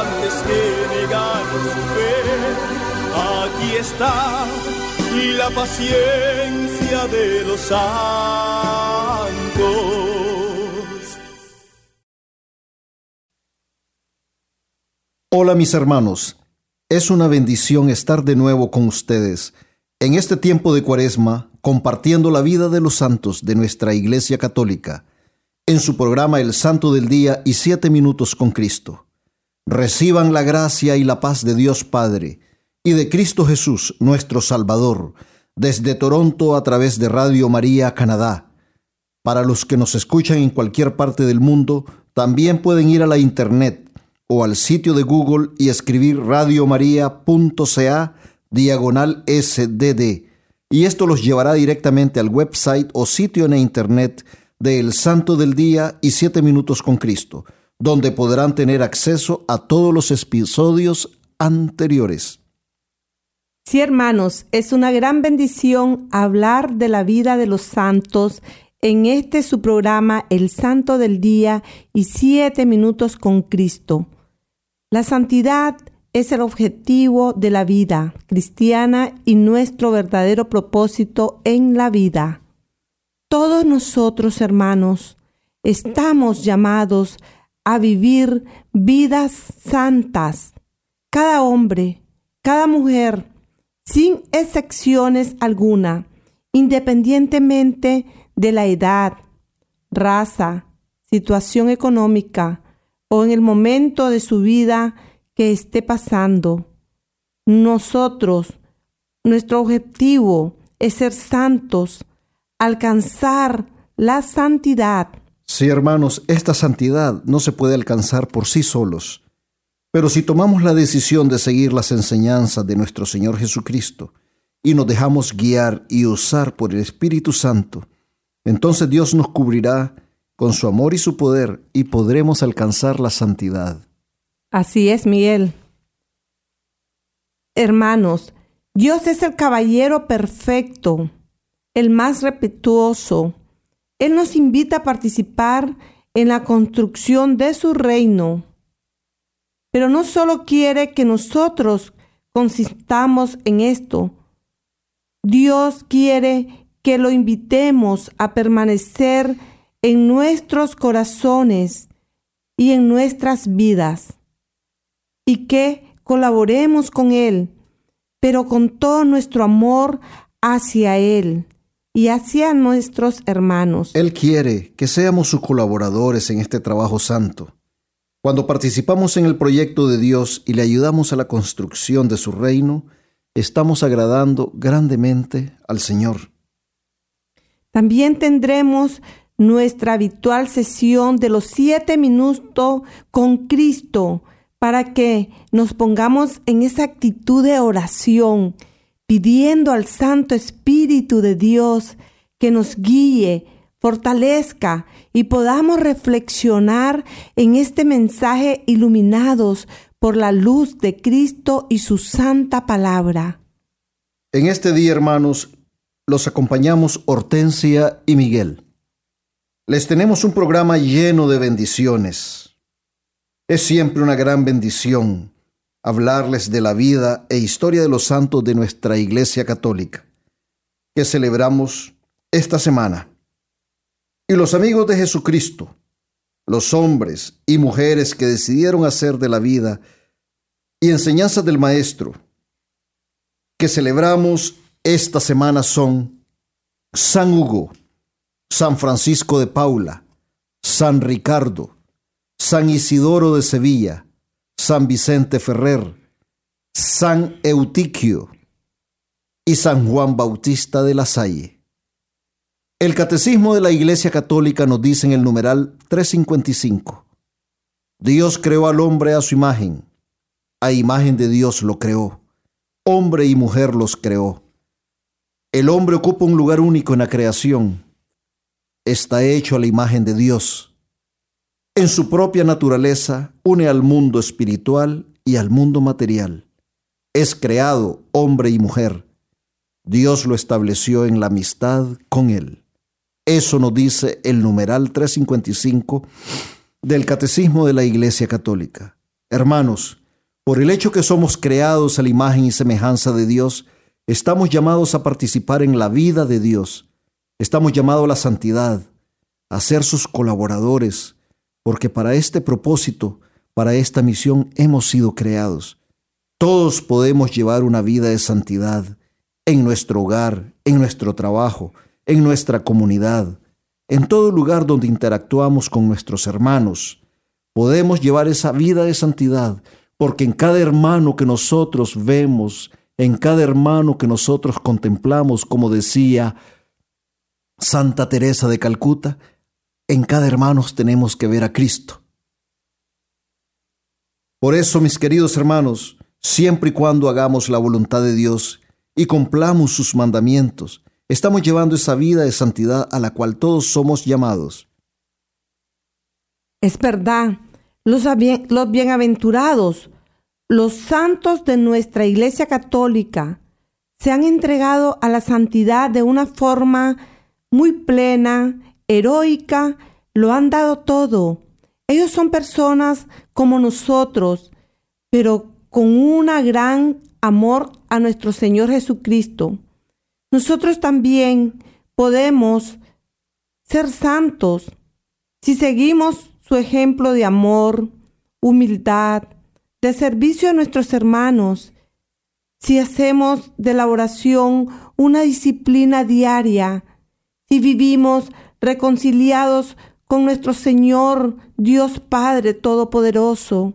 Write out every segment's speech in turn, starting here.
antes que negar su fe. Aquí está la paciencia de los santos. Hola mis hermanos, es una bendición estar de nuevo con ustedes en este tiempo de cuaresma compartiendo la vida de los santos de nuestra Iglesia Católica en su programa El Santo del Día y Siete Minutos con Cristo. Reciban la gracia y la paz de Dios Padre y de Cristo Jesús, nuestro Salvador, desde Toronto a través de Radio María Canadá. Para los que nos escuchan en cualquier parte del mundo, también pueden ir a la internet o al sitio de Google y escribir radiomaria.ca diagonal SDD. Y esto los llevará directamente al website o sitio en internet de El Santo del Día y Siete Minutos con Cristo, donde podrán tener acceso a todos los episodios anteriores. Sí, hermanos, es una gran bendición hablar de la vida de los santos en este su programa El Santo del Día y Siete Minutos con Cristo. La santidad es el objetivo de la vida cristiana y nuestro verdadero propósito en la vida. Todos nosotros, hermanos, estamos llamados a vivir vidas santas. Cada hombre, cada mujer, sin excepciones alguna, independientemente de la edad, raza, situación económica o en el momento de su vida que esté pasando. Nosotros, nuestro objetivo es ser santos, alcanzar la santidad. Sí, hermanos, esta santidad no se puede alcanzar por sí solos pero si tomamos la decisión de seguir las enseñanzas de nuestro Señor Jesucristo y nos dejamos guiar y usar por el Espíritu Santo, entonces Dios nos cubrirá con su amor y su poder y podremos alcanzar la santidad. Así es, Miguel. Hermanos, Dios es el caballero perfecto, el más respetuoso. Él nos invita a participar en la construcción de su reino. Pero no solo quiere que nosotros consistamos en esto. Dios quiere que lo invitemos a permanecer en nuestros corazones y en nuestras vidas. Y que colaboremos con Él, pero con todo nuestro amor hacia Él y hacia nuestros hermanos. Él quiere que seamos sus colaboradores en este trabajo santo. Cuando participamos en el proyecto de Dios y le ayudamos a la construcción de su reino, estamos agradando grandemente al Señor. También tendremos nuestra habitual sesión de los siete minutos con Cristo para que nos pongamos en esa actitud de oración, pidiendo al Santo Espíritu de Dios que nos guíe, fortalezca y podamos reflexionar en este mensaje iluminados por la luz de Cristo y su santa palabra. En este día, hermanos, los acompañamos Hortensia y Miguel. Les tenemos un programa lleno de bendiciones. Es siempre una gran bendición hablarles de la vida e historia de los santos de nuestra Iglesia Católica, que celebramos esta semana. Y los amigos de Jesucristo, los hombres y mujeres que decidieron hacer de la vida y enseñanzas del Maestro que celebramos esta semana son San Hugo, San Francisco de Paula, San Ricardo, San Isidoro de Sevilla, San Vicente Ferrer, San Eutiquio y San Juan Bautista de la Salle. El Catecismo de la Iglesia Católica nos dice en el numeral 355, Dios creó al hombre a su imagen, a imagen de Dios lo creó, hombre y mujer los creó. El hombre ocupa un lugar único en la creación, está hecho a la imagen de Dios. En su propia naturaleza une al mundo espiritual y al mundo material. Es creado hombre y mujer. Dios lo estableció en la amistad con él. Eso nos dice el numeral 355 del Catecismo de la Iglesia Católica. Hermanos, por el hecho que somos creados a la imagen y semejanza de Dios, estamos llamados a participar en la vida de Dios. Estamos llamados a la santidad, a ser sus colaboradores, porque para este propósito, para esta misión hemos sido creados. Todos podemos llevar una vida de santidad en nuestro hogar, en nuestro trabajo, en nuestra comunidad, en todo lugar donde interactuamos con nuestros hermanos. Podemos llevar esa vida de santidad porque en cada hermano que nosotros vemos, en cada hermano que nosotros contemplamos, como decía Santa Teresa de Calcuta, en cada hermano tenemos que ver a Cristo. Por eso, mis queridos hermanos, siempre y cuando hagamos la voluntad de Dios y cumplamos sus mandamientos, Estamos llevando esa vida de santidad a la cual todos somos llamados. Es verdad, los, los bienaventurados, los santos de nuestra Iglesia Católica, se han entregado a la santidad de una forma muy plena, heroica, lo han dado todo. Ellos son personas como nosotros, pero con un gran amor a nuestro Señor Jesucristo. Nosotros también podemos ser santos si seguimos su ejemplo de amor, humildad, de servicio a nuestros hermanos, si hacemos de la oración una disciplina diaria, si vivimos reconciliados con nuestro Señor Dios Padre Todopoderoso,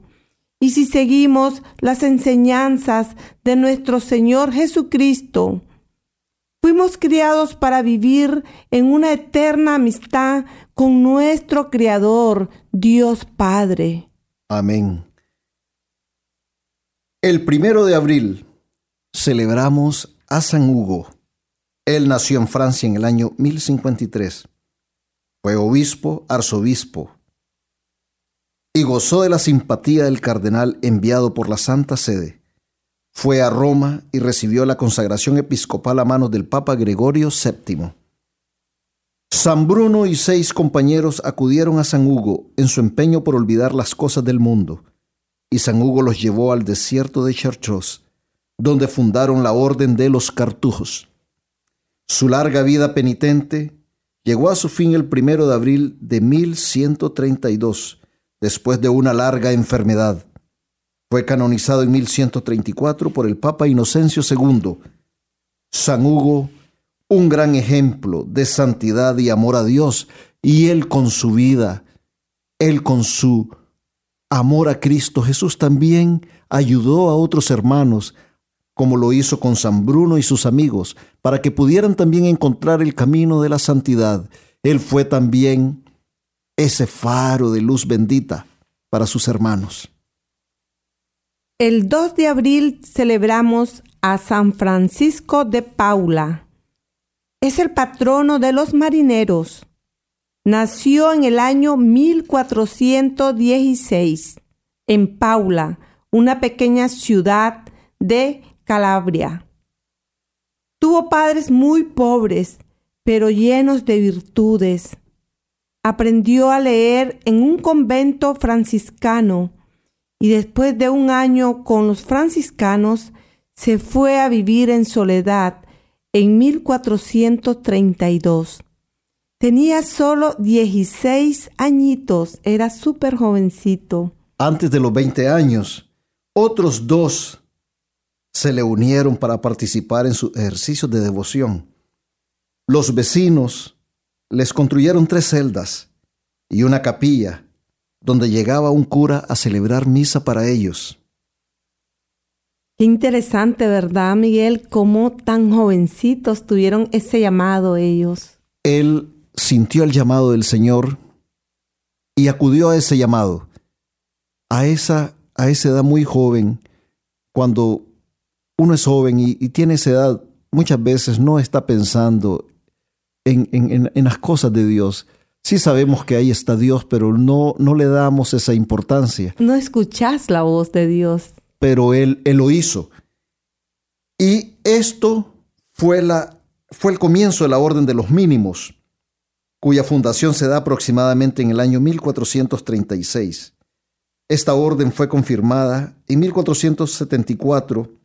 y si seguimos las enseñanzas de nuestro Señor Jesucristo, Fuimos criados para vivir en una eterna amistad con nuestro Creador, Dios Padre. Amén. El primero de abril celebramos a San Hugo. Él nació en Francia en el año 1053. Fue obispo, arzobispo, y gozó de la simpatía del cardenal enviado por la Santa Sede fue a Roma y recibió la consagración episcopal a manos del Papa Gregorio VII. San Bruno y seis compañeros acudieron a San Hugo en su empeño por olvidar las cosas del mundo, y San Hugo los llevó al desierto de Chartreuse, donde fundaron la Orden de los Cartujos. Su larga vida penitente llegó a su fin el primero de abril de 1132, después de una larga enfermedad. Fue canonizado en 1134 por el Papa Inocencio II. San Hugo, un gran ejemplo de santidad y amor a Dios, y él con su vida, él con su amor a Cristo Jesús también ayudó a otros hermanos, como lo hizo con San Bruno y sus amigos, para que pudieran también encontrar el camino de la santidad. Él fue también ese faro de luz bendita para sus hermanos. El 2 de abril celebramos a San Francisco de Paula. Es el patrono de los marineros. Nació en el año 1416 en Paula, una pequeña ciudad de Calabria. Tuvo padres muy pobres, pero llenos de virtudes. Aprendió a leer en un convento franciscano y después de un año con los franciscanos se fue a vivir en soledad en 1432. Tenía solo 16 añitos, era súper jovencito. Antes de los 20 años, Otros dos se le unieron para participar en sus ejercicios de devoción. Los vecinos les construyeron tres celdas y una capilla donde llegaba un cura a celebrar misa para ellos. Qué interesante, ¿verdad, Miguel? Cómo tan jovencitos tuvieron ese llamado ellos. Él sintió el llamado del Señor y acudió a ese llamado. A esa, a esa edad muy joven, cuando uno es joven y, tiene esa edad, muchas veces no está pensando en, en, las cosas de Dios. Sí sabemos que ahí está Dios, pero no, no le damos esa importancia. No escuchas la voz de Dios. Pero Él, él lo hizo. Y esto fue, la, fue el comienzo de la Orden de los Mínimos, cuya fundación se da aproximadamente en el año 1436. Esta orden fue confirmada en 1474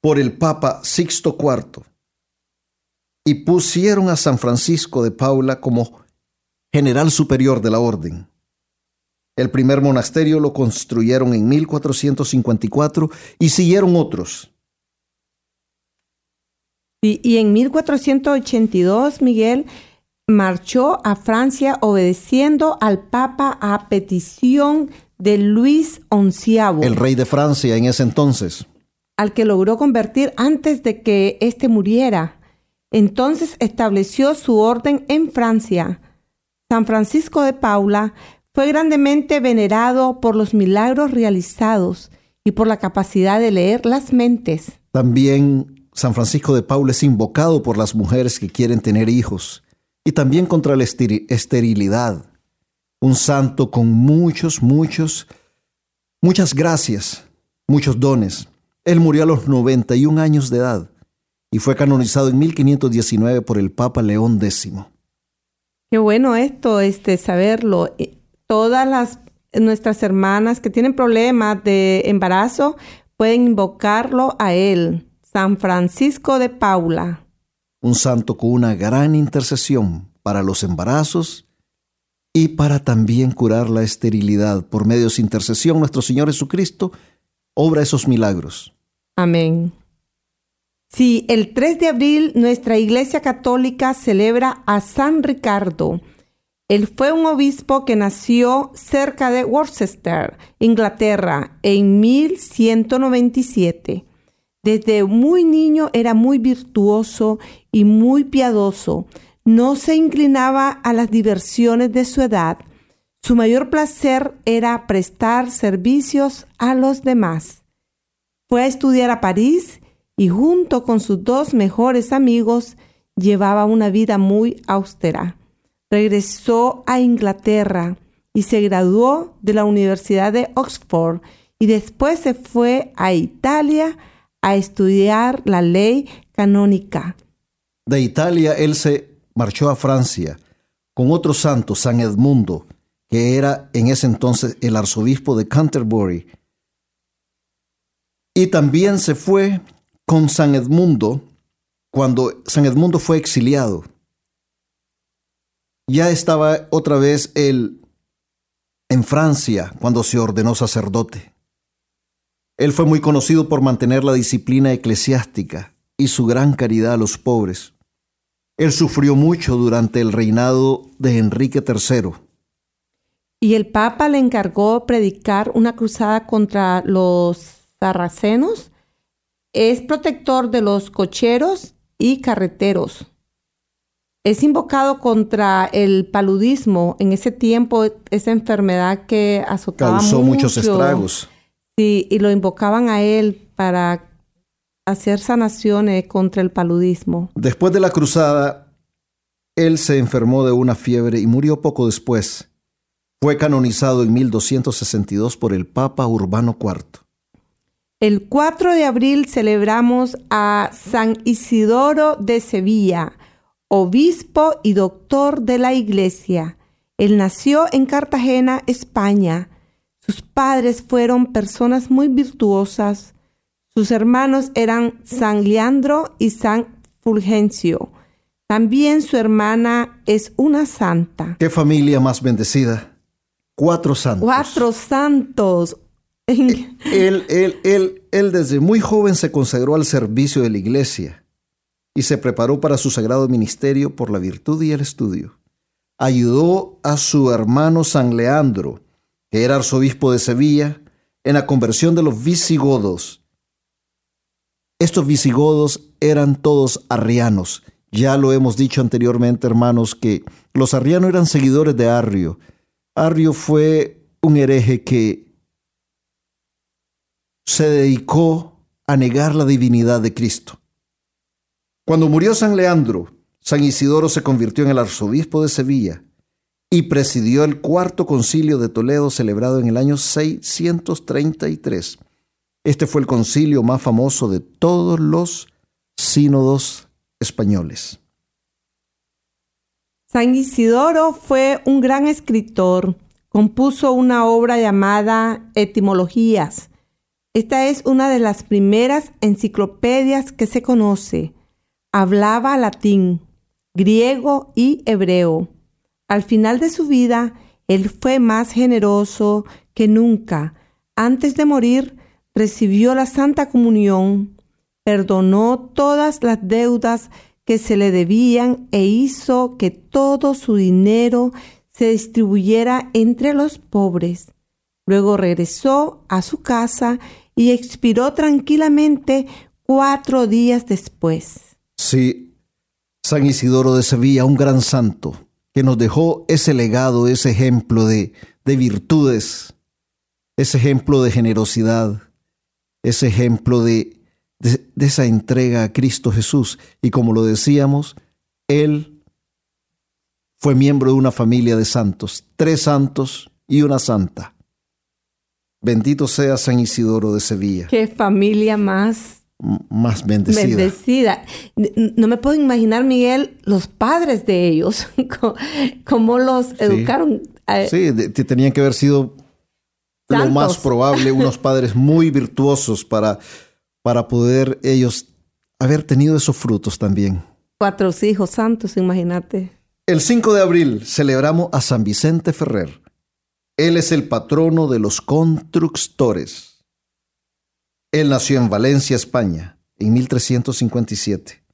por el Papa Sixto IV y pusieron a San Francisco de Paula como general superior de la orden. El primer monasterio lo construyeron en 1454 y siguieron otros. Y, y en 1482, Miguel marchó a Francia obedeciendo al Papa a petición de Luis XI. El rey de Francia en ese entonces al que logró convertir antes de que éste muriera. Entonces estableció su orden en Francia. San Francisco de Paula fue grandemente venerado por los milagros realizados y por la capacidad de leer las mentes. También San Francisco de Paula es invocado por las mujeres que quieren tener hijos y también contra la esterilidad. Un santo con muchos, muchos, muchas gracias, muchos dones. Él murió a los 91 años de edad y fue canonizado en 1519 por el Papa León X. Qué bueno esto, este, saberlo. Todas las nuestras hermanas que tienen problemas de embarazo pueden invocarlo a él, San Francisco de Paula. Un santo con una gran intercesión para los embarazos y para también curar la esterilidad. Por medio de su intercesión, nuestro Señor Jesucristo obra esos milagros. Amén. Sí, el 3 de abril nuestra Iglesia Católica celebra a San Ricardo. Él fue un obispo que nació cerca de Worcester, Inglaterra, en 1197. Desde muy niño era muy virtuoso y muy piadoso. No se inclinaba a las diversiones de su edad su mayor placer era prestar servicios a los demás. Fue a estudiar a París y junto con sus dos mejores amigos llevaba una vida muy austera. Regresó a Inglaterra y se graduó de la Universidad de Oxford y después se fue a Italia a estudiar la ley canónica. De Italia él se marchó a Francia con otro santo, San Edmundo, que era en ese entonces el arzobispo de Canterbury. Y también se fue con San Edmundo cuando San Edmundo fue exiliado. Ya estaba otra vez él en Francia cuando se ordenó sacerdote. Él fue muy conocido por mantener la disciplina eclesiástica y su gran caridad a los pobres. Él sufrió mucho durante el reinado de Enrique III y el Papa le encargó predicar una cruzada contra los sarracenos. Es protector de los cocheros y carreteros. Es invocado contra el paludismo. En ese tiempo, esa enfermedad que azotaba Causó muchos estragos. Sí, y lo invocaban a él para hacer sanaciones contra el paludismo. Después de la cruzada, él se enfermó de una fiebre y murió poco después. Fue canonizado en 1262 por el Papa Urbano IV. El 4 de abril celebramos a San Isidoro de Sevilla, obispo y doctor de la Iglesia. Él nació en Cartagena, España. Sus padres fueron personas muy virtuosas. Sus hermanos eran San Leandro y San Fulgencio. También su hermana es una santa. ¡Qué familia más bendecida! Cuatro santos. Cuatro santos. Él, él, él, él desde muy joven se consagró al servicio de la iglesia y se preparó para su sagrado ministerio por la virtud y el estudio. Ayudó a su hermano San Leandro, que era arzobispo de Sevilla, en la conversión de los visigodos. Estos visigodos eran todos arrianos. Ya lo hemos dicho anteriormente, hermanos, que los arrianos eran seguidores de Arrio. Arrio fue un hereje que se dedicó a negar la divinidad de Cristo. Cuando murió San Leandro, San Isidoro se convirtió en el arzobispo de Sevilla y presidió el cuarto concilio de Toledo celebrado en el año 633. Este fue el concilio más famoso de todos los sínodos españoles. San Isidoro fue un gran escritor. Compuso una obra llamada Etimologías. Esta es una de las primeras enciclopedias que se conoce. Hablaba latín, griego y hebreo. Al final de su vida, él fue más generoso que nunca. Antes de morir, recibió la Santa Comunión, perdonó todas las deudas que se le debían e hizo que todo su dinero se distribuyera entre los pobres. Luego regresó a su casa y expiró tranquilamente cuatro días después. Sí, San Isidoro de Sevilla, un gran santo, que nos dejó ese legado, ese ejemplo de, de virtudes, ese ejemplo de generosidad, ese ejemplo de, de, de, esa entrega a Cristo Jesús. Y como lo decíamos, Él fue miembro de una familia de santos, tres santos y una santa. Bendito sea San Isidoro de Sevilla. Qué familia más más bendecida. Bendecida. No me puedo imaginar, Miguel, los padres de ellos, cómo los educaron. Sí, tenían que haber sido lo más probable unos padres muy virtuosos para, para poder ellos haber tenido esos frutos también. Cuatro hijos santos, imagínate. El 5 de abril celebramos a San Vicente Ferrer. Él es el patrono de los constructores. Él nació en Valencia, España, en 1357.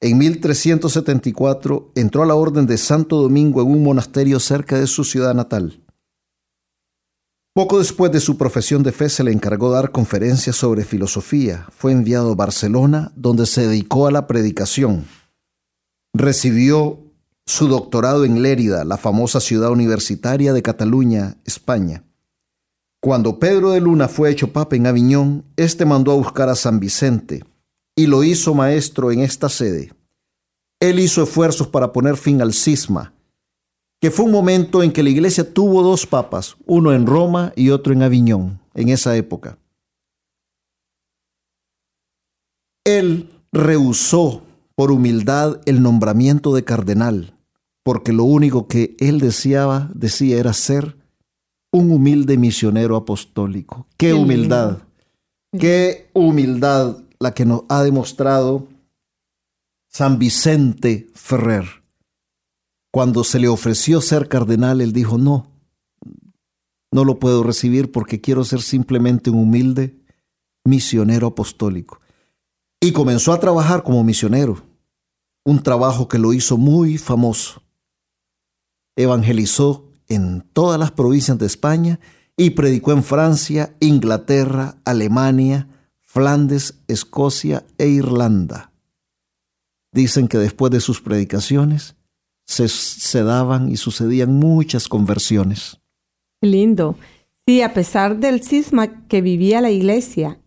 En 1374 entró a la Orden de Santo Domingo en un monasterio cerca de su ciudad natal. Poco después de su profesión de fe se le encargó dar conferencias sobre filosofía. Fue enviado a Barcelona, donde se dedicó a la predicación. Recibió su doctorado en Lérida, la famosa ciudad universitaria de Cataluña, España. Cuando Pedro de Luna fue hecho papa en Aviñón, éste mandó a buscar a San Vicente y lo hizo maestro en esta sede. Él hizo esfuerzos para poner fin al cisma, que fue un momento en que la iglesia tuvo dos papas, uno en Roma y otro en Aviñón, en esa época. Él rehusó por humildad el nombramiento de cardenal, porque lo único que él deseaba, decía, era ser un humilde misionero apostólico. Qué, humildad, qué humildad la que nos ha demostrado San Vicente Ferrer. Cuando se le ofreció ser cardenal, él dijo, no, no lo puedo recibir porque quiero ser simplemente un humilde misionero apostólico. Y comenzó a trabajar como misionero, un trabajo que lo hizo muy famoso. Evangelizó en todas las provincias de España y predicó en Francia, Inglaterra, Alemania, Flandes, Escocia e Irlanda. Dicen que después de sus predicaciones se, daban y sucedían muchas conversiones. Lindo. Sí, a pesar del cisma que vivía la iglesia,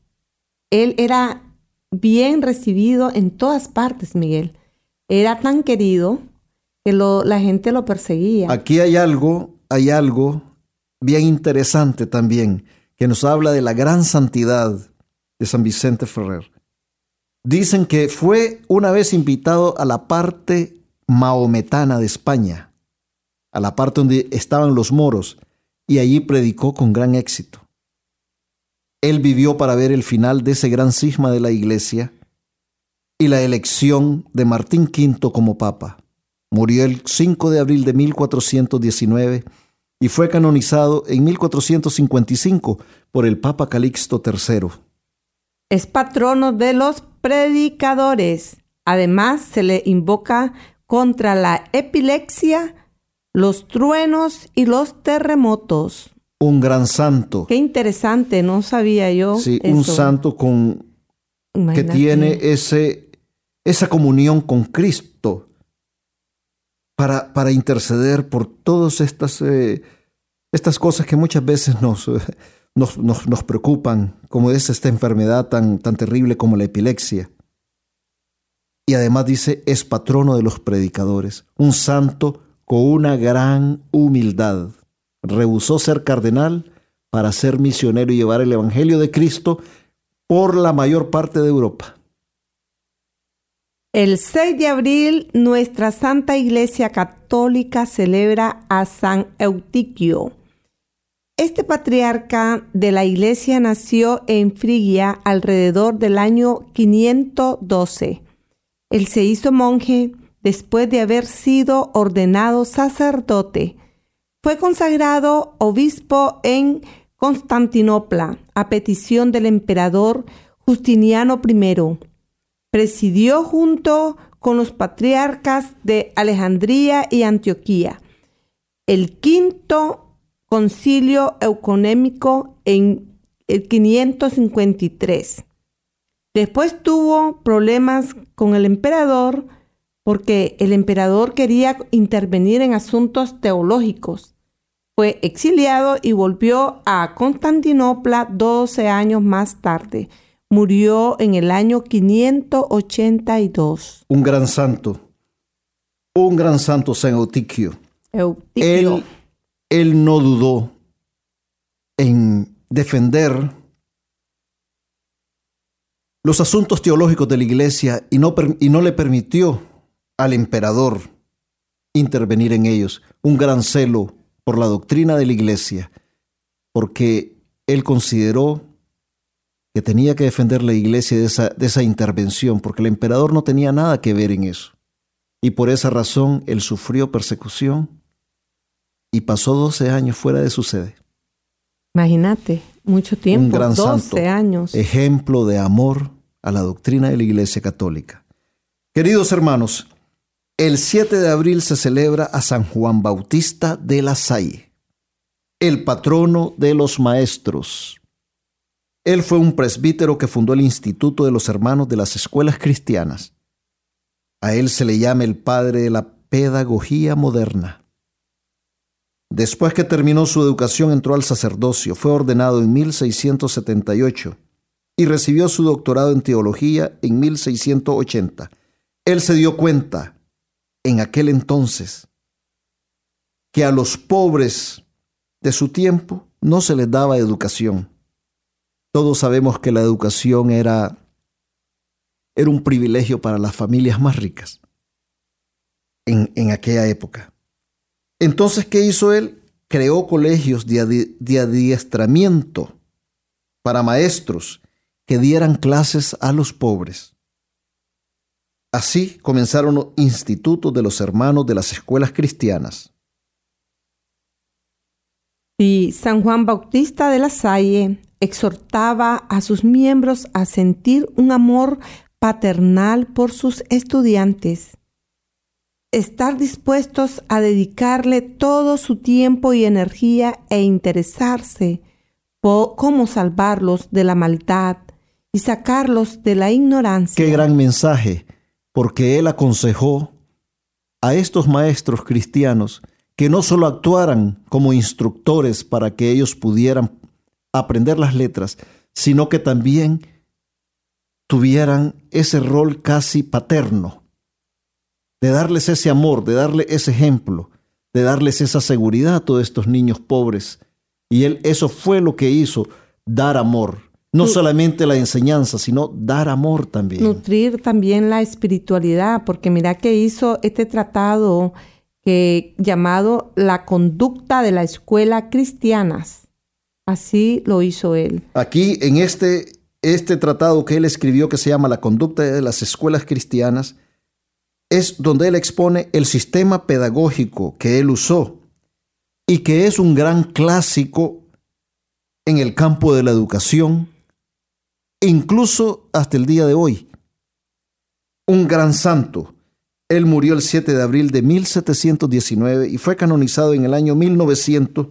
él era bien recibido en todas partes, Miguel. Era tan querido que la gente lo perseguía. Aquí hay algo, hay algo bien interesante también, que nos habla de la gran santidad de San Vicente Ferrer. Dicen que fue una vez invitado a la parte maometana de España, a la parte donde estaban los moros, y allí predicó con gran éxito. Él vivió para ver el final de ese gran cisma de la iglesia y la elección de Martín V como papa. Murió el 5 de abril de 1419 y fue canonizado en 1455 por el Papa Calixto III. Es patrono de los predicadores. Además, se le invoca contra la epilepsia, los truenos y los terremotos. Un gran santo. Qué interesante, no sabía yo. Sí, un santo con que tiene ese, esa comunión con Cristo para, interceder por todas estas, eh, estas cosas que muchas veces nos, nos, nos, preocupan, como es esta enfermedad tan, tan terrible como la epilepsia. Y además dice, es patrono de los predicadores, un santo con una gran humildad. Rehusó ser cardenal para ser misionero y llevar el Evangelio de Cristo por la mayor parte de Europa. El 6 de abril, nuestra Santa Iglesia Católica celebra a San Eutiquio. Este patriarca de la Iglesia nació en Frigia alrededor del año 512. Él se hizo monje después de haber sido ordenado sacerdote. Fue consagrado obispo en Constantinopla a petición del emperador Justiniano I. Presidió junto con los patriarcas de Alejandría y Antioquía el quinto concilio euconémico en el 553. Después tuvo problemas con el emperador porque el emperador quería intervenir en asuntos teológicos fue exiliado y volvió a Constantinopla 12 años más tarde. Murió en el año 582. Un gran santo, un gran santo San Eutiquio. Él, él no dudó en defender los asuntos teológicos de la iglesia y no, y no le permitió al emperador intervenir en ellos. Un gran celo por la doctrina de la iglesia, porque él consideró que tenía que defender la iglesia de esa, de esa intervención, porque el emperador no tenía nada que ver en eso. Y por esa razón él sufrió persecución y pasó 12 años fuera de su sede. Imagínate, mucho tiempo, Un gran 12 santo, años. Ejemplo de amor a la doctrina de la Iglesia Católica. Queridos hermanos, el 7 de abril se celebra a San Juan Bautista de la Salle, el patrono de los maestros. Él fue un presbítero que fundó el Instituto de los Hermanos de las Escuelas Cristianas. A él se le llama el padre de la pedagogía moderna. Después que terminó su educación entró al sacerdocio, fue ordenado en 1678 y recibió su doctorado en teología en 1680. Él se dio cuenta en aquel entonces que a los pobres de su tiempo no se les daba educación. Todos sabemos que la educación era, era un privilegio para las familias más ricas en, en aquella época. Entonces, ¿qué hizo él? Creó colegios de, de adiestramiento para maestros que dieran clases a los pobres. Así comenzaron los institutos de los hermanos de las escuelas cristianas. Y San Juan Bautista de la Salle exhortaba a sus miembros a sentir un amor paternal por sus estudiantes, estar dispuestos a dedicarle todo su tiempo y energía e interesarse por cómo salvarlos de la maldad y sacarlos de la ignorancia. Qué gran mensaje porque él aconsejó a estos maestros cristianos que no solo actuaran como instructores para que ellos pudieran aprender las letras, sino que también tuvieran ese rol casi paterno, de darles ese amor, de darle ese ejemplo, de darles esa seguridad a todos estos niños pobres. Y él eso fue lo que hizo, dar amor. No solamente la enseñanza, sino dar amor también. Nutrir también la espiritualidad, porque mira que hizo este tratado que, llamado La conducta de la escuela cristianas. Así lo hizo él. Aquí en este, este tratado que él escribió que se llama La conducta de las escuelas cristianas, es donde él expone el sistema pedagógico que él usó y que es un gran clásico en el campo de la educación, incluso hasta el día de hoy. Un gran santo. Él murió el 7 de abril de 1719 y fue canonizado en el año 1900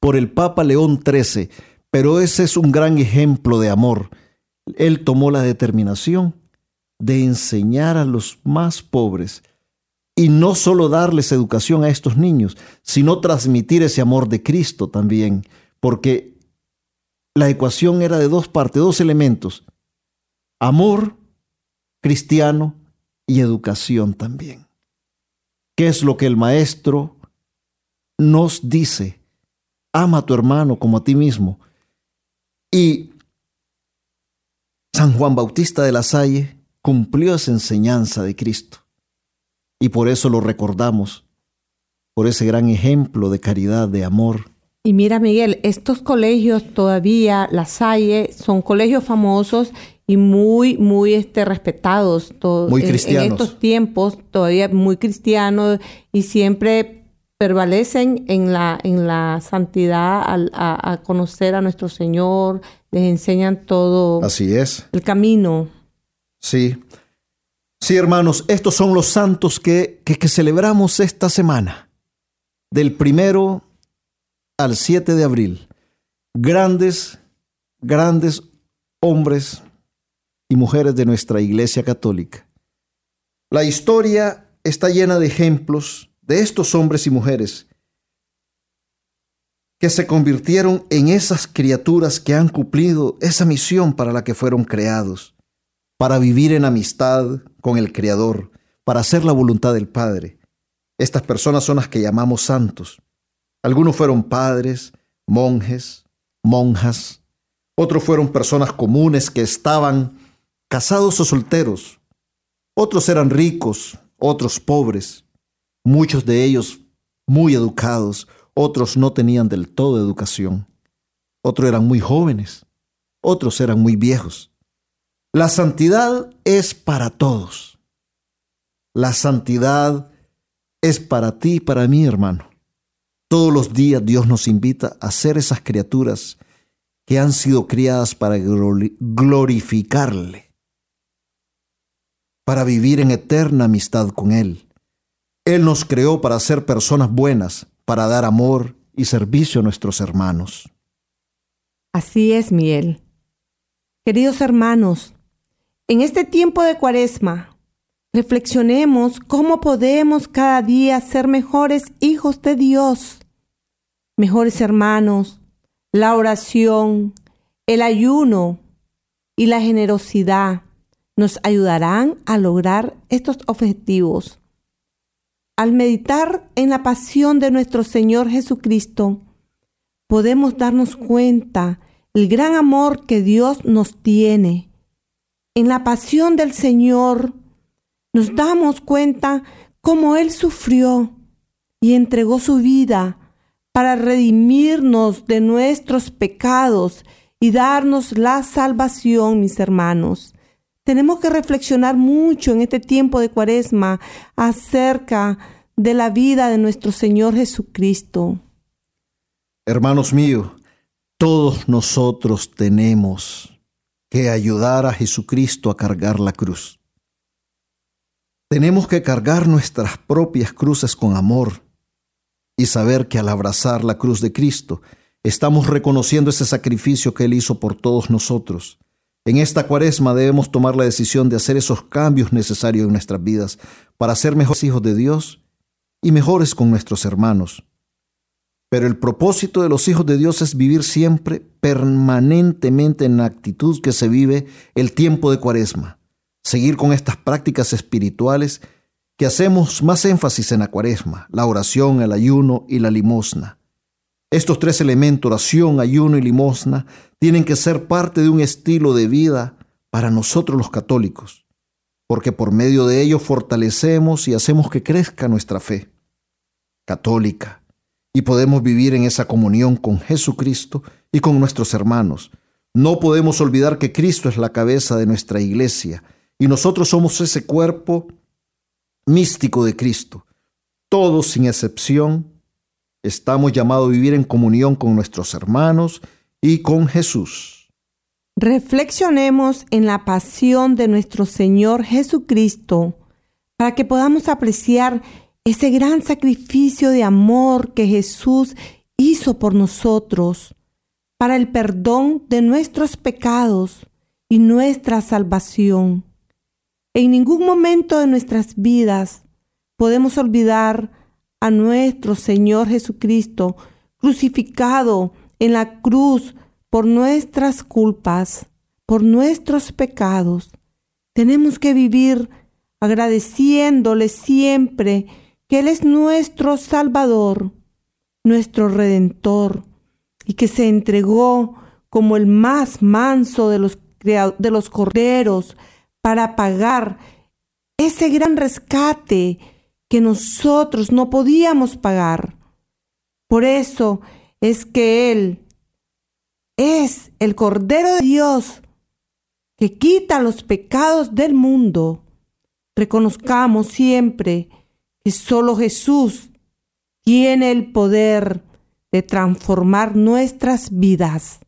por el Papa León XIII, pero ese es un gran ejemplo de amor. Él tomó la determinación de enseñar a los más pobres y no solo darles educación a estos niños, sino transmitir ese amor de Cristo también, porque la ecuación era de dos partes, dos elementos, amor cristiano y educación también. ¿Qué es lo que el maestro nos dice? Ama a tu hermano como a ti mismo. Y San Juan Bautista de la Salle cumplió esa enseñanza de Cristo. Y por eso lo recordamos, por ese gran ejemplo de caridad, de amor. Y mira, Miguel, estos colegios todavía, la Salle, son colegios famosos y muy, muy este, respetados. muy cristianos. En, estos tiempos, todavía muy cristianos y siempre prevalecen en la, en la santidad a, a conocer a nuestro Señor, les enseñan todo. Así es. El camino. Sí. Sí, hermanos, estos son los santos que, que, celebramos esta semana, del primero al 7 de abril. Grandes, grandes hombres y mujeres de nuestra Iglesia Católica. La historia está llena de ejemplos de estos hombres y mujeres que se convirtieron en esas criaturas que han cumplido esa misión para la que fueron creados para vivir en amistad con el Creador, para hacer la voluntad del Padre. Estas personas son las que llamamos santos. Algunos fueron padres, monjes, monjas, otros fueron personas comunes que estaban casados o solteros, otros eran ricos, otros pobres, muchos de ellos muy educados, otros no tenían del todo educación, otros eran muy jóvenes, otros eran muy viejos. La santidad es para todos. La santidad es para ti y para mí, hermano. Todos los días Dios nos invita a ser esas criaturas que han sido criadas para glorificarle, para vivir en eterna amistad con Él. Él nos creó para ser personas buenas, para dar amor y servicio a nuestros hermanos. Así es, Miel. Queridos hermanos, en este tiempo de cuaresma, reflexionemos cómo podemos cada día ser mejores hijos de Dios, mejores hermanos, la oración, el ayuno y la generosidad nos ayudarán a lograr estos objetivos. Al meditar en la pasión de nuestro Señor Jesucristo, podemos darnos cuenta el gran amor que Dios nos tiene en la pasión del Señor, nos damos cuenta cómo Él sufrió y entregó su vida para redimirnos de nuestros pecados y darnos la salvación, mis hermanos. Tenemos que reflexionar mucho en este tiempo de cuaresma acerca de la vida de nuestro Señor Jesucristo. Hermanos míos, todos nosotros tenemos que ayudar a Jesucristo a cargar la cruz. Tenemos que cargar nuestras propias cruces con amor y saber que al abrazar la cruz de Cristo estamos reconociendo ese sacrificio que Él hizo por todos nosotros. En esta cuaresma debemos tomar la decisión de hacer esos cambios necesarios en nuestras vidas para ser mejores hijos de Dios y mejores con nuestros hermanos. Pero el propósito de los hijos de Dios es vivir siempre, permanentemente en la actitud que se vive el tiempo de cuaresma. Seguir con estas prácticas espirituales que hacemos más énfasis en la cuaresma, la oración, el ayuno y la limosna. Estos tres elementos, oración, ayuno y limosna, tienen que ser parte de un estilo de vida para nosotros los católicos, porque por medio de ellos fortalecemos y hacemos que crezca nuestra fe católica y podemos vivir en esa comunión con Jesucristo y con nuestros hermanos. No podemos olvidar que Cristo es la cabeza de nuestra iglesia y nosotros somos ese cuerpo místico de Cristo. Todos sin excepción Estamos llamados a vivir en comunión con nuestros hermanos y con Jesús. Reflexionemos en la pasión de nuestro Señor Jesucristo para que podamos apreciar ese gran sacrificio de amor que Jesús hizo por nosotros, para el perdón de nuestros pecados y nuestra salvación. En ningún momento de nuestras vidas podemos olvidar a nuestro Señor Jesucristo crucificado en la cruz por nuestras culpas, por nuestros pecados. Tenemos que vivir agradeciéndole siempre que Él es nuestro Salvador, nuestro Redentor, y que se entregó como el más manso de los, de los corderos para pagar ese gran rescate que nosotros no podíamos pagar. Por eso es que Él es el Cordero de Dios que quita los pecados del mundo. Reconozcamos siempre que solo Jesús tiene el poder de transformar nuestras vidas.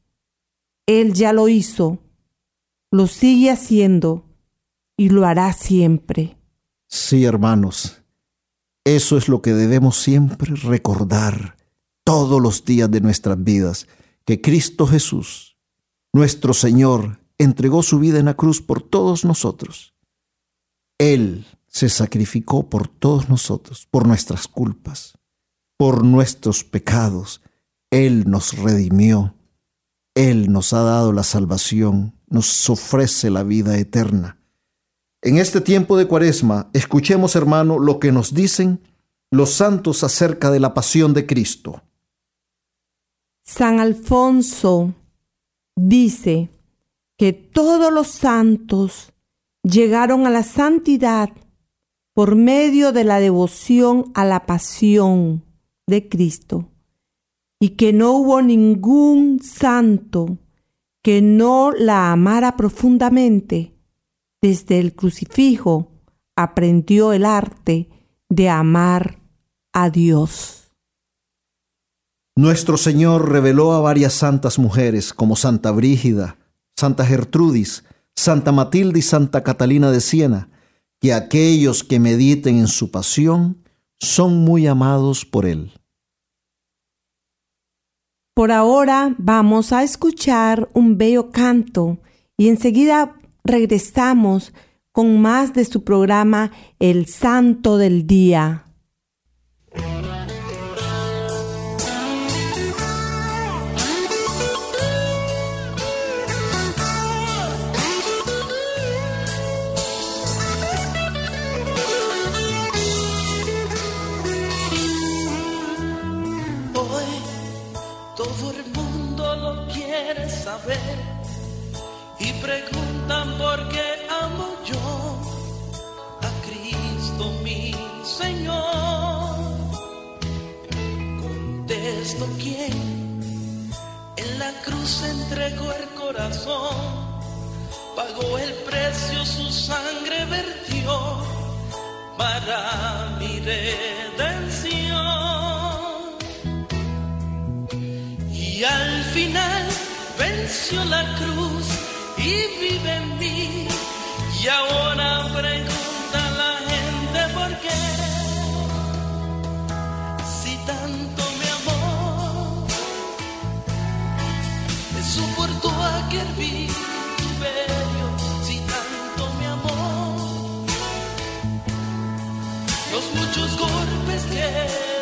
Él ya lo hizo, lo sigue haciendo y lo hará siempre. Sí, hermanos, eso es lo que debemos siempre recordar todos los días de nuestras vidas, que Cristo Jesús, nuestro Señor, entregó su vida en la cruz por todos nosotros. Él se sacrificó por todos nosotros, por nuestras culpas, por nuestros pecados. Él nos redimió. Él nos ha dado la salvación, nos ofrece la vida eterna. En este tiempo de cuaresma, escuchemos, hermano, lo que nos dicen los santos acerca de la pasión de Cristo. San Alfonso dice que todos los santos llegaron a la santidad por medio de la devoción a la pasión de Cristo y que no hubo ningún santo que no la amara profundamente. Desde el crucifijo aprendió el arte de amar a Dios. Nuestro Señor reveló a varias santas mujeres como Santa Brígida, Santa Gertrudis, Santa Matilde y Santa Catalina de Siena, que aquellos que mediten en su pasión son muy amados por Él. Por ahora vamos a escuchar un bello canto y enseguida regresamos con más de su programa El Santo del Día. Entregó el corazón, pagó el precio, su sangre vertió para mi redención. Y al final venció la cruz y vive en mí. Y ahora pregunta la gente por qué. Si tanto Los muchos golpes que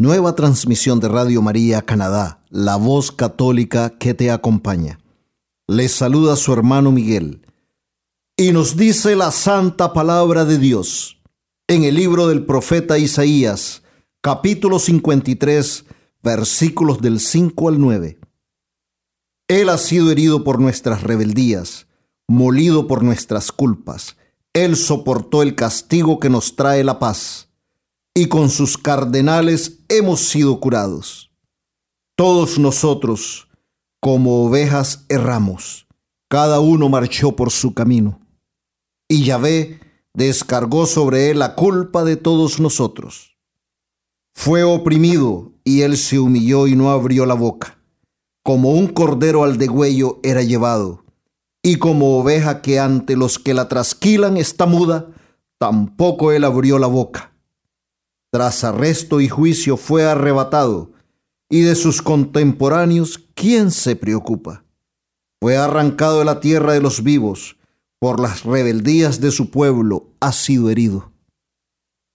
Nueva transmisión de Radio María Canadá, la voz católica que te acompaña. Les saluda su hermano Miguel. Y nos dice la santa palabra de Dios en el libro del profeta Isaías, capítulo 53, versículos del 5 al 9. Él ha sido herido por nuestras rebeldías, molido por nuestras culpas. Él soportó el castigo que nos trae la paz y con sus cardenales hemos sido curados. Todos nosotros, como ovejas, erramos, cada uno marchó por su camino, y Yahvé descargó sobre él la culpa de todos nosotros. Fue oprimido y él se humilló y no abrió la boca. Como un cordero al degüello era llevado, y como oveja que ante los que la trasquilan está muda, tampoco él abrió la boca tras arresto y juicio fue arrebatado, y de sus contemporáneos, ¿quién se preocupa? Fue arrancado de la tierra de los vivos, por las rebeldías de su pueblo ha sido herido.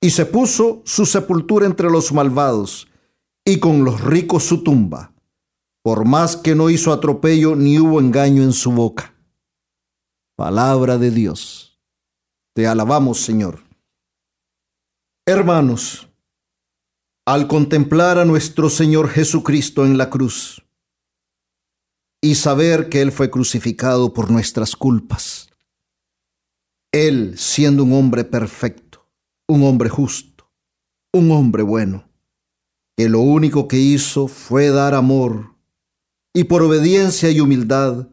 Y se puso su sepultura entre los malvados, y con los ricos su tumba, por más que no hizo atropello ni hubo engaño en su boca. Palabra de Dios. Te alabamos, Señor. Hermanos, al contemplar a nuestro Señor Jesucristo en la cruz y saber que Él fue crucificado por nuestras culpas, Él siendo un hombre perfecto, un hombre justo, un hombre bueno, que lo único que hizo fue dar amor y por obediencia y humildad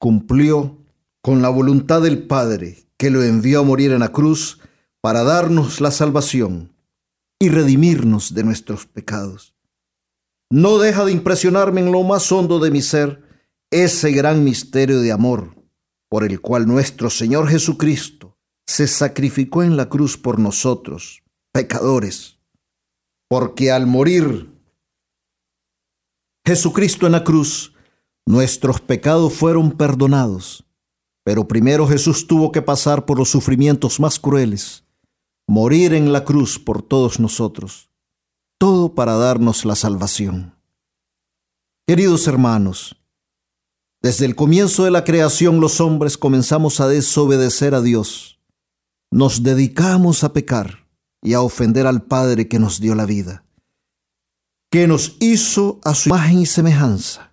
cumplió con la voluntad del Padre que lo envió a morir en la cruz para darnos la salvación y redimirnos de nuestros pecados. No deja de impresionarme en lo más hondo de mi ser ese gran misterio de amor por el cual nuestro Señor Jesucristo se sacrificó en la cruz por nosotros, pecadores, porque al morir Jesucristo en la cruz, nuestros pecados fueron perdonados, pero primero Jesús tuvo que pasar por los sufrimientos más crueles morir en la cruz por todos nosotros, todo para darnos la salvación. Queridos hermanos, Desde el comienzo de la creación los hombres comenzamos a desobedecer a Dios. Nos dedicamos a pecar y a ofender al Padre que nos dio la vida, que nos hizo a su imagen y semejanza,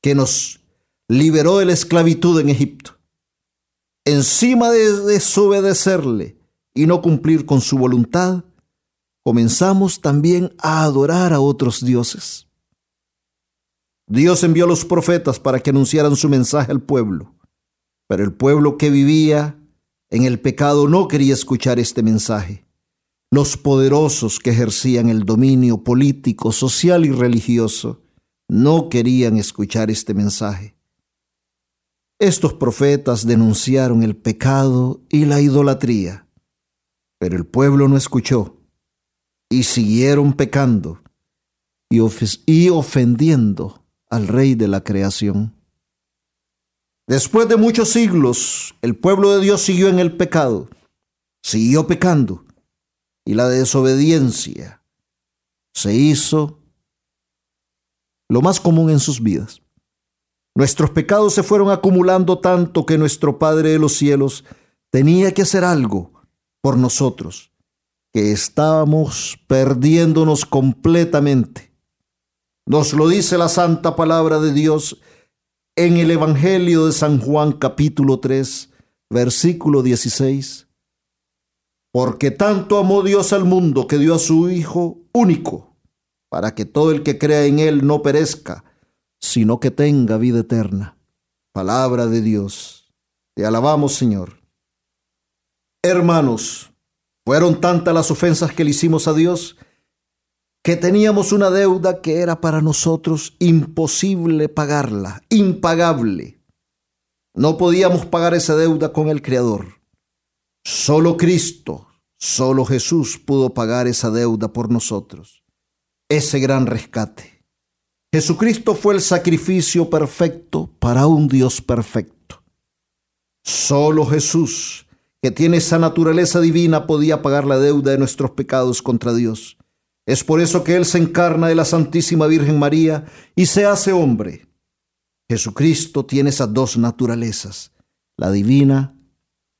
que nos liberó de la esclavitud en Egipto. Encima de desobedecerle y no cumplir con su voluntad, comenzamos también a adorar a otros dioses. Dios envió a los profetas para que anunciaran su mensaje al pueblo, pero el pueblo que vivía en el pecado no quería escuchar este mensaje. Los poderosos que ejercían el dominio político, social y religioso no querían escuchar este mensaje. Estos profetas denunciaron el pecado y la idolatría, pero el pueblo no escuchó y siguieron pecando y, ofendiendo al Rey de la creación. Después de muchos siglos, el pueblo de Dios siguió en el pecado, siguió pecando y la desobediencia se hizo lo más común en sus vidas. Nuestros pecados se fueron acumulando tanto que nuestro Padre de los cielos tenía que hacer algo por nosotros, que estábamos perdiéndonos completamente. Nos lo dice la santa palabra de Dios en el Evangelio de San Juan capítulo 3, versículo 16 porque tanto amó Dios al mundo que dio a su Hijo único, para que todo el que crea en Él no perezca, sino que tenga vida eterna. Palabra de Dios. Te alabamos, Señor. Hermanos, fueron tantas las ofensas que le hicimos a Dios que teníamos una deuda que era para nosotros imposible pagarla, impagable. No podíamos pagar esa deuda con el Creador. Solo Cristo, solo Jesús pudo pagar esa deuda por nosotros, ese gran rescate. Jesucristo fue el sacrificio perfecto para un Dios perfecto. Solo Jesús, que tiene esa naturaleza divina, podía pagar la deuda de nuestros pecados contra Dios. Es por eso que Él se encarna de la Santísima Virgen María y se hace hombre. Jesucristo tiene esas dos naturalezas, la divina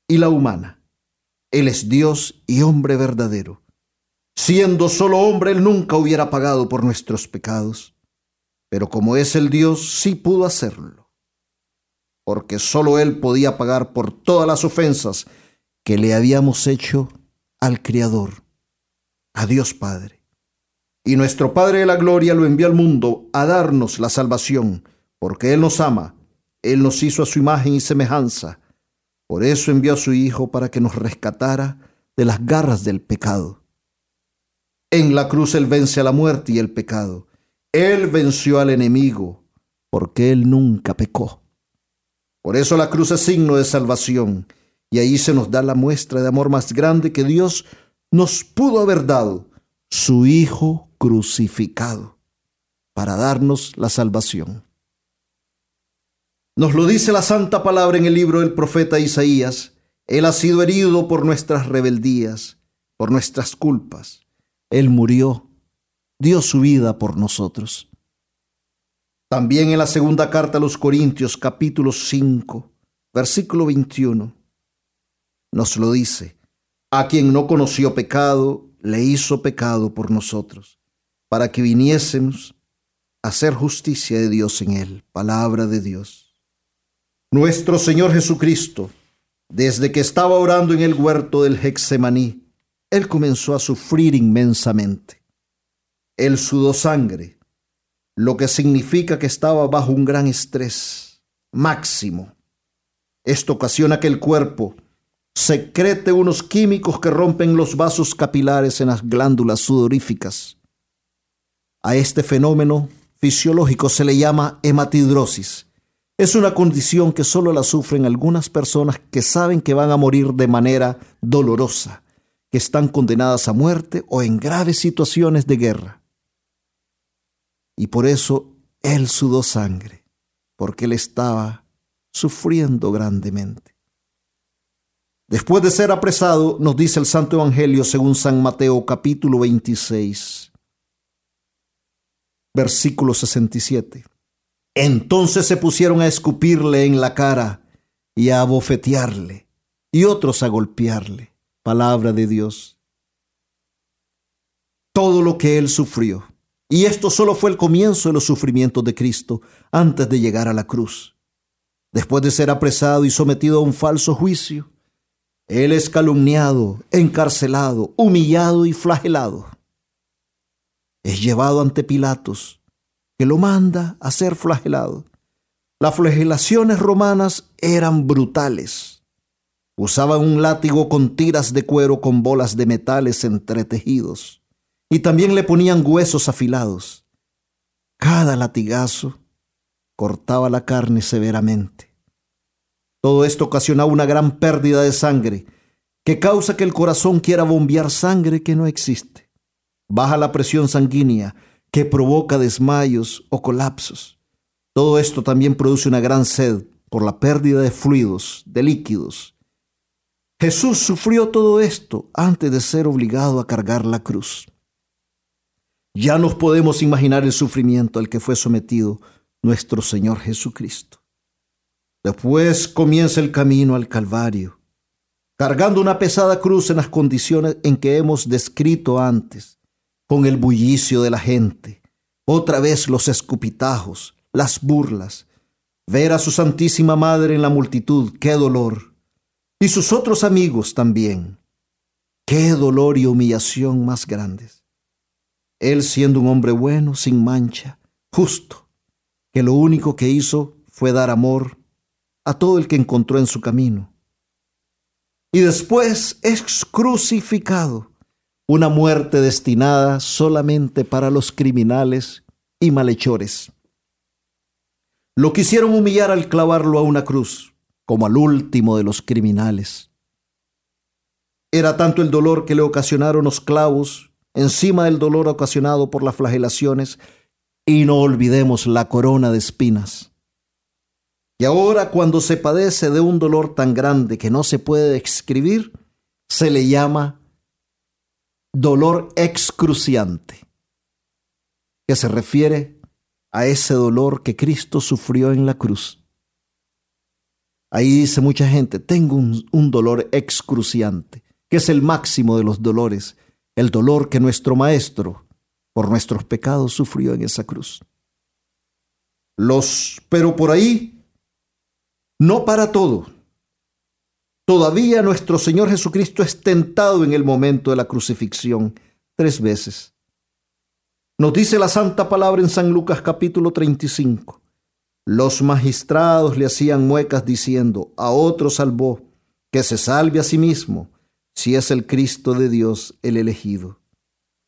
y la humana. Él es Dios y hombre verdadero. Siendo solo hombre, Él nunca hubiera pagado por nuestros pecados. Pero como es el Dios, sí pudo hacerlo. Porque solo Él podía pagar por todas las ofensas que le habíamos hecho al Creador, a Dios Padre. Y nuestro Padre de la Gloria lo envió al mundo a darnos la salvación, porque Él nos ama, Él nos hizo a su imagen y semejanza por eso envió a su Hijo para que nos rescatara de las garras del pecado. En la cruz Él vence a la muerte y el pecado. Él venció al enemigo, porque Él nunca pecó. Por eso la cruz es signo de salvación, y ahí se nos da la muestra de amor más grande que Dios nos pudo haber dado, su Hijo crucificado, para darnos la salvación. Nos lo dice la santa palabra en el libro del profeta Isaías. Él ha sido herido por nuestras rebeldías, por nuestras culpas. Él murió, dio su vida por nosotros. También en la segunda carta a los Corintios, capítulo 5, versículo 21, nos lo dice, a quien no conoció pecado, le hizo pecado por nosotros, para que viniésemos a hacer justicia de Dios en él. Palabra de Dios. Nuestro Señor Jesucristo, desde que estaba orando en el huerto del Hexemaní, Él comenzó a sufrir inmensamente. Él sudó sangre, lo que significa que estaba bajo un gran estrés máximo. Esto ocasiona que el cuerpo secrete unos químicos que rompen los vasos capilares en las glándulas sudoríficas. A este fenómeno fisiológico se le llama hematidrosis es una condición que solo la sufren algunas personas que saben que van a morir de manera dolorosa, que están condenadas a muerte o en graves situaciones de guerra. Y por eso él sudó sangre, porque él estaba sufriendo grandemente. Después de ser apresado, nos dice el Santo Evangelio según San Mateo capítulo 26, versículo 67 Entonces se pusieron a escupirle en la cara y a abofetearle, y otros a golpearle. Palabra de Dios. Todo lo que él sufrió. Y esto solo fue el comienzo de los sufrimientos de Cristo antes de llegar a la cruz. Después de ser apresado y sometido a un falso juicio, él es calumniado, encarcelado, humillado y flagelado. Es llevado ante Pilatos, que lo manda a ser flagelado. Las flagelaciones romanas eran brutales. Usaban un látigo con tiras de cuero con bolas de metales entretejidos, y también le ponían huesos afilados. Cada latigazo cortaba la carne severamente. Todo esto ocasionaba una gran pérdida de sangre, que causa que el corazón quiera bombear sangre que no existe. Baja la presión sanguínea, que provoca desmayos o colapsos. Todo esto también produce una gran sed por la pérdida de fluidos, de líquidos. Jesús sufrió todo esto antes de ser obligado a cargar la cruz. Ya nos podemos imaginar el sufrimiento al que fue sometido nuestro Señor Jesucristo. Después comienza el camino al Calvario, cargando una pesada cruz en las condiciones en que hemos descrito antes, con el bullicio de la gente, otra vez los escupitajos, las burlas, ver a su Santísima Madre en la multitud, qué dolor, y sus otros amigos también, qué dolor y humillación más grandes. Él siendo un hombre bueno, sin mancha, justo, que lo único que hizo fue dar amor a todo el que encontró en su camino. Y después es crucificado, una muerte destinada solamente para los criminales y malhechores. Lo quisieron humillar al clavarlo a una cruz, como al último de los criminales. Era tanto el dolor que le ocasionaron los clavos, encima del dolor ocasionado por las flagelaciones, y no olvidemos la corona de espinas y ahora cuando se padece de un dolor tan grande que no se puede describir, se le llama dolor excruciante, que se refiere a ese dolor que Cristo sufrió en la cruz. Ahí dice mucha gente, tengo un, un, dolor excruciante, que es el máximo de los dolores, el dolor que nuestro Maestro por nuestros pecados sufrió en esa cruz. Los, pero por ahí no para todo. Todavía nuestro Señor Jesucristo es tentado en el momento de la crucifixión tres veces. Nos dice la santa palabra en San Lucas capítulo 35. Los magistrados le hacían muecas diciendo, a otro salvó, que se salve a sí mismo, si es el Cristo de Dios el elegido.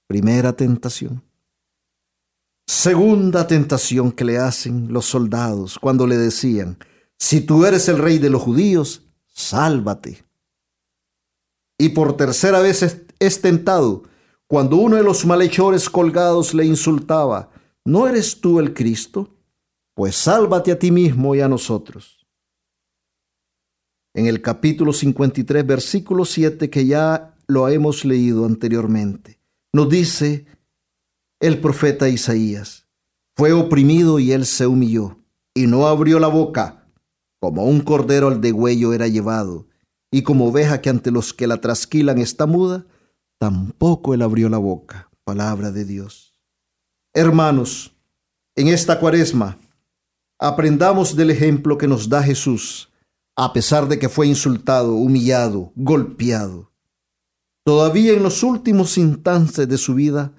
Primera tentación. Segunda tentación que le hacen los soldados cuando le decían, si tú eres el rey de los judíos, sálvate. Y por tercera vez es, tentado cuando uno de los malhechores colgados le insultaba, ¿no eres tú el Cristo? Pues sálvate a ti mismo y a nosotros. En el capítulo 53, versículo 7, que ya lo hemos leído anteriormente, nos dice el profeta Isaías, fue oprimido y él se humilló, y no abrió la boca como un cordero al degüello era llevado, y como oveja que ante los que la trasquilan está muda, tampoco él abrió la boca. Palabra de Dios. Hermanos, en esta cuaresma, aprendamos del ejemplo que nos da Jesús, a pesar de que fue insultado, humillado, golpeado. Todavía en los últimos instantes de su vida,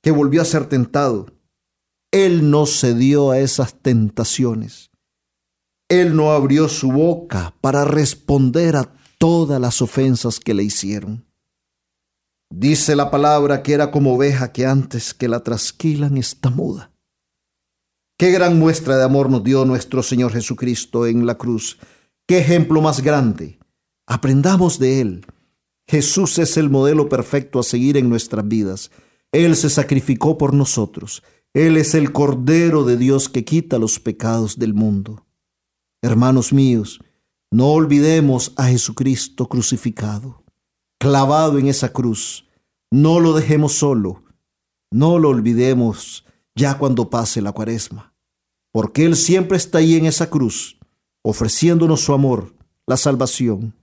que volvió a ser tentado, Él no cedió a esas tentaciones él no abrió su boca para responder a todas las ofensas que le hicieron. Dice la palabra que era como oveja que antes que la trasquilan está muda. Qué gran muestra de amor nos dio nuestro Señor Jesucristo en la cruz. Qué ejemplo más grande. Aprendamos de Él. Jesús es el modelo perfecto a seguir en nuestras vidas. Él se sacrificó por nosotros. Él es el Cordero de Dios que quita los pecados del mundo. Hermanos míos, no olvidemos a Jesucristo crucificado, clavado en esa cruz. No lo dejemos solo, no lo olvidemos ya cuando pase la cuaresma, porque Él siempre está ahí en esa cruz, ofreciéndonos su amor, la salvación.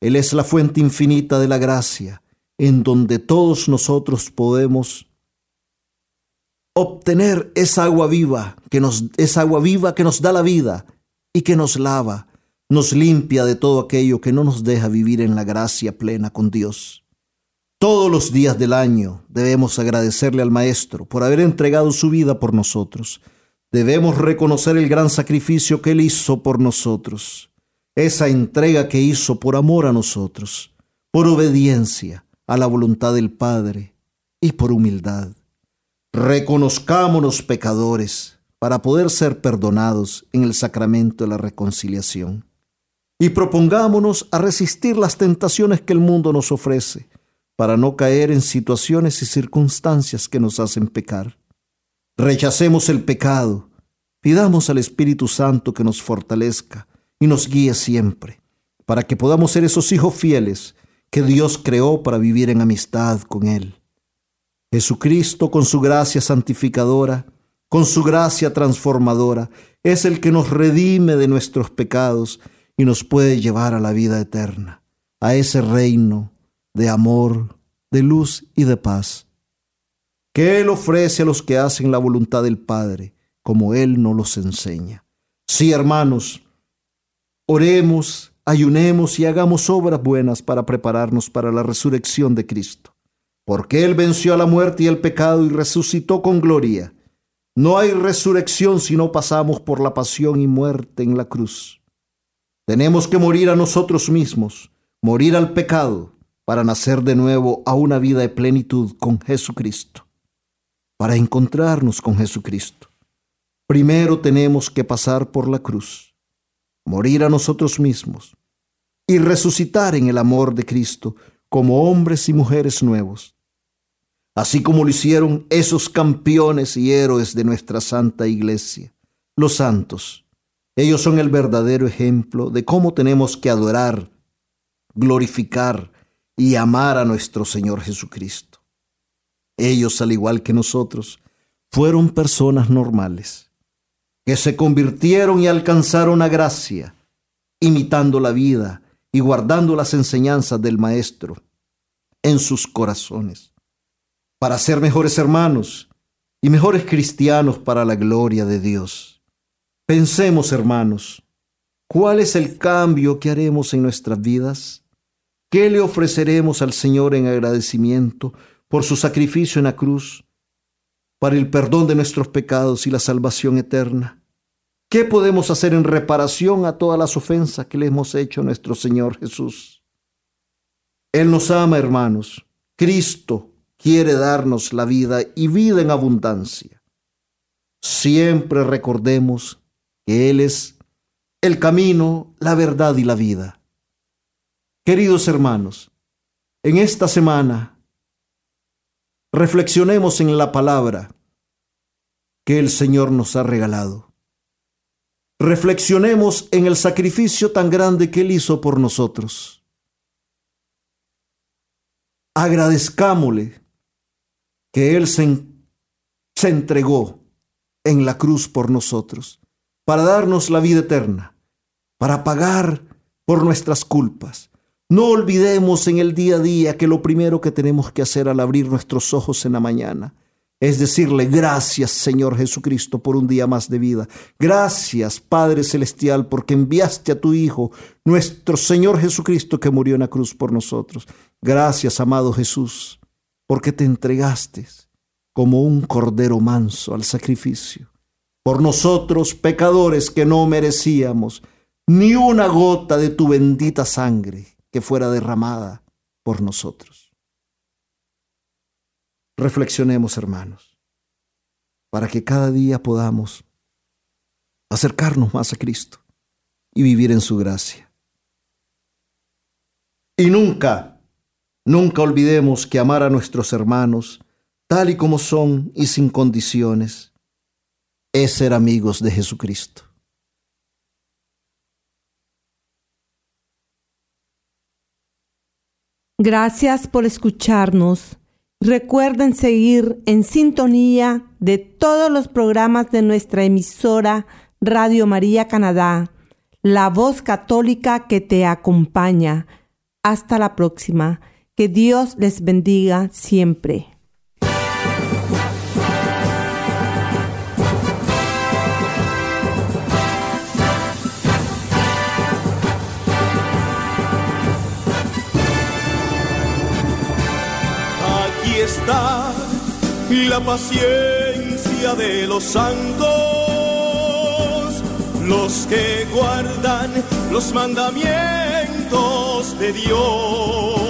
Él es la fuente infinita de la gracia, en donde todos nosotros podemos obtener esa agua viva, que nos, esa agua viva que nos da la vida y que nos lava, nos limpia de todo aquello que no nos deja vivir en la gracia plena con Dios. Todos los días del año debemos agradecerle al Maestro por haber entregado su vida por nosotros. Debemos reconocer el gran sacrificio que Él hizo por nosotros, esa entrega que hizo por amor a nosotros, por obediencia a la voluntad del Padre y por humildad. Reconozcámonos pecadores para poder ser perdonados en el sacramento de la reconciliación. Y propongámonos a resistir las tentaciones que el mundo nos ofrece para no caer en situaciones y circunstancias que nos hacen pecar. Rechacemos el pecado, pidamos al Espíritu Santo que nos fortalezca y nos guíe siempre, para que podamos ser esos hijos fieles que Dios creó para vivir en amistad con Él. Jesucristo, con su gracia santificadora, con su gracia transformadora, es el que nos redime de nuestros pecados y nos puede llevar a la vida eterna, a ese reino de amor, de luz y de paz, que Él ofrece a los que hacen la voluntad del Padre, como Él nos los enseña. Sí, hermanos, oremos, ayunemos y hagamos obras buenas para prepararnos para la resurrección de Cristo, porque Él venció a la muerte y el pecado y resucitó con gloria. No hay resurrección si no pasamos por la pasión y muerte en la cruz. Tenemos que morir a nosotros mismos, morir al pecado, para nacer de nuevo a una vida de plenitud con Jesucristo, para encontrarnos con Jesucristo. Primero tenemos que pasar por la cruz, morir a nosotros mismos y resucitar en el amor de Cristo como hombres y mujeres nuevos, así como lo hicieron esos campeones y héroes de nuestra Santa Iglesia, los santos. Ellos son el verdadero ejemplo de cómo tenemos que adorar, glorificar, y amar a nuestro Señor Jesucristo. Ellos, al igual que nosotros, fueron personas normales, que se convirtieron y alcanzaron la gracia, imitando la vida y guardando las enseñanzas del Maestro en sus corazones, para ser mejores hermanos y mejores cristianos para la gloria de Dios. Pensemos, hermanos, ¿cuál es el cambio que haremos en nuestras vidas? ¿Qué le ofreceremos al Señor en agradecimiento por su sacrificio en la cruz, para el perdón de nuestros pecados y la salvación eterna? ¿Qué podemos hacer en reparación a todas las ofensas que le hemos hecho a nuestro Señor Jesús? Él nos ama, hermanos. Cristo quiere darnos la vida y vida en abundancia. Siempre recordemos que Él es el camino, la verdad y la vida. Queridos hermanos, en esta semana reflexionemos en la palabra que el Señor nos ha regalado. Reflexionemos en el sacrificio tan grande que Él hizo por nosotros. Agradezcámosle que Él se, se entregó en la cruz por nosotros para darnos la vida eterna, para pagar por nuestras culpas no olvidemos en el día a día que lo primero que tenemos que hacer al abrir nuestros ojos en la mañana es decirle gracias Señor Jesucristo por un día más de vida. Gracias Padre Celestial porque enviaste a tu Hijo, nuestro Señor Jesucristo que murió en la cruz por nosotros. Gracias amado Jesús porque te entregaste como un cordero manso al sacrificio. Por nosotros pecadores que no merecíamos ni una gota de tu bendita sangre que fuera derramada por nosotros. Reflexionemos, hermanos, para que cada día podamos acercarnos más a Cristo y vivir en su gracia. Y nunca, nunca olvidemos que amar a nuestros hermanos, tal y como son y sin condiciones, es ser amigos de Jesucristo. Gracias por escucharnos Recuerden seguir en sintonía de todos los programas de nuestra emisora Radio María Canadá, la voz católica que te acompaña. Hasta la próxima. Que Dios les bendiga siempre. está la paciencia de los santos, los que guardan los mandamientos de Dios,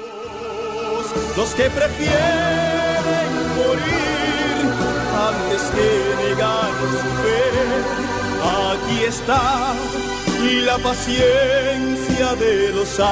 Los que prefieren morir antes que negar su fe, aquí está la paciencia de los santos.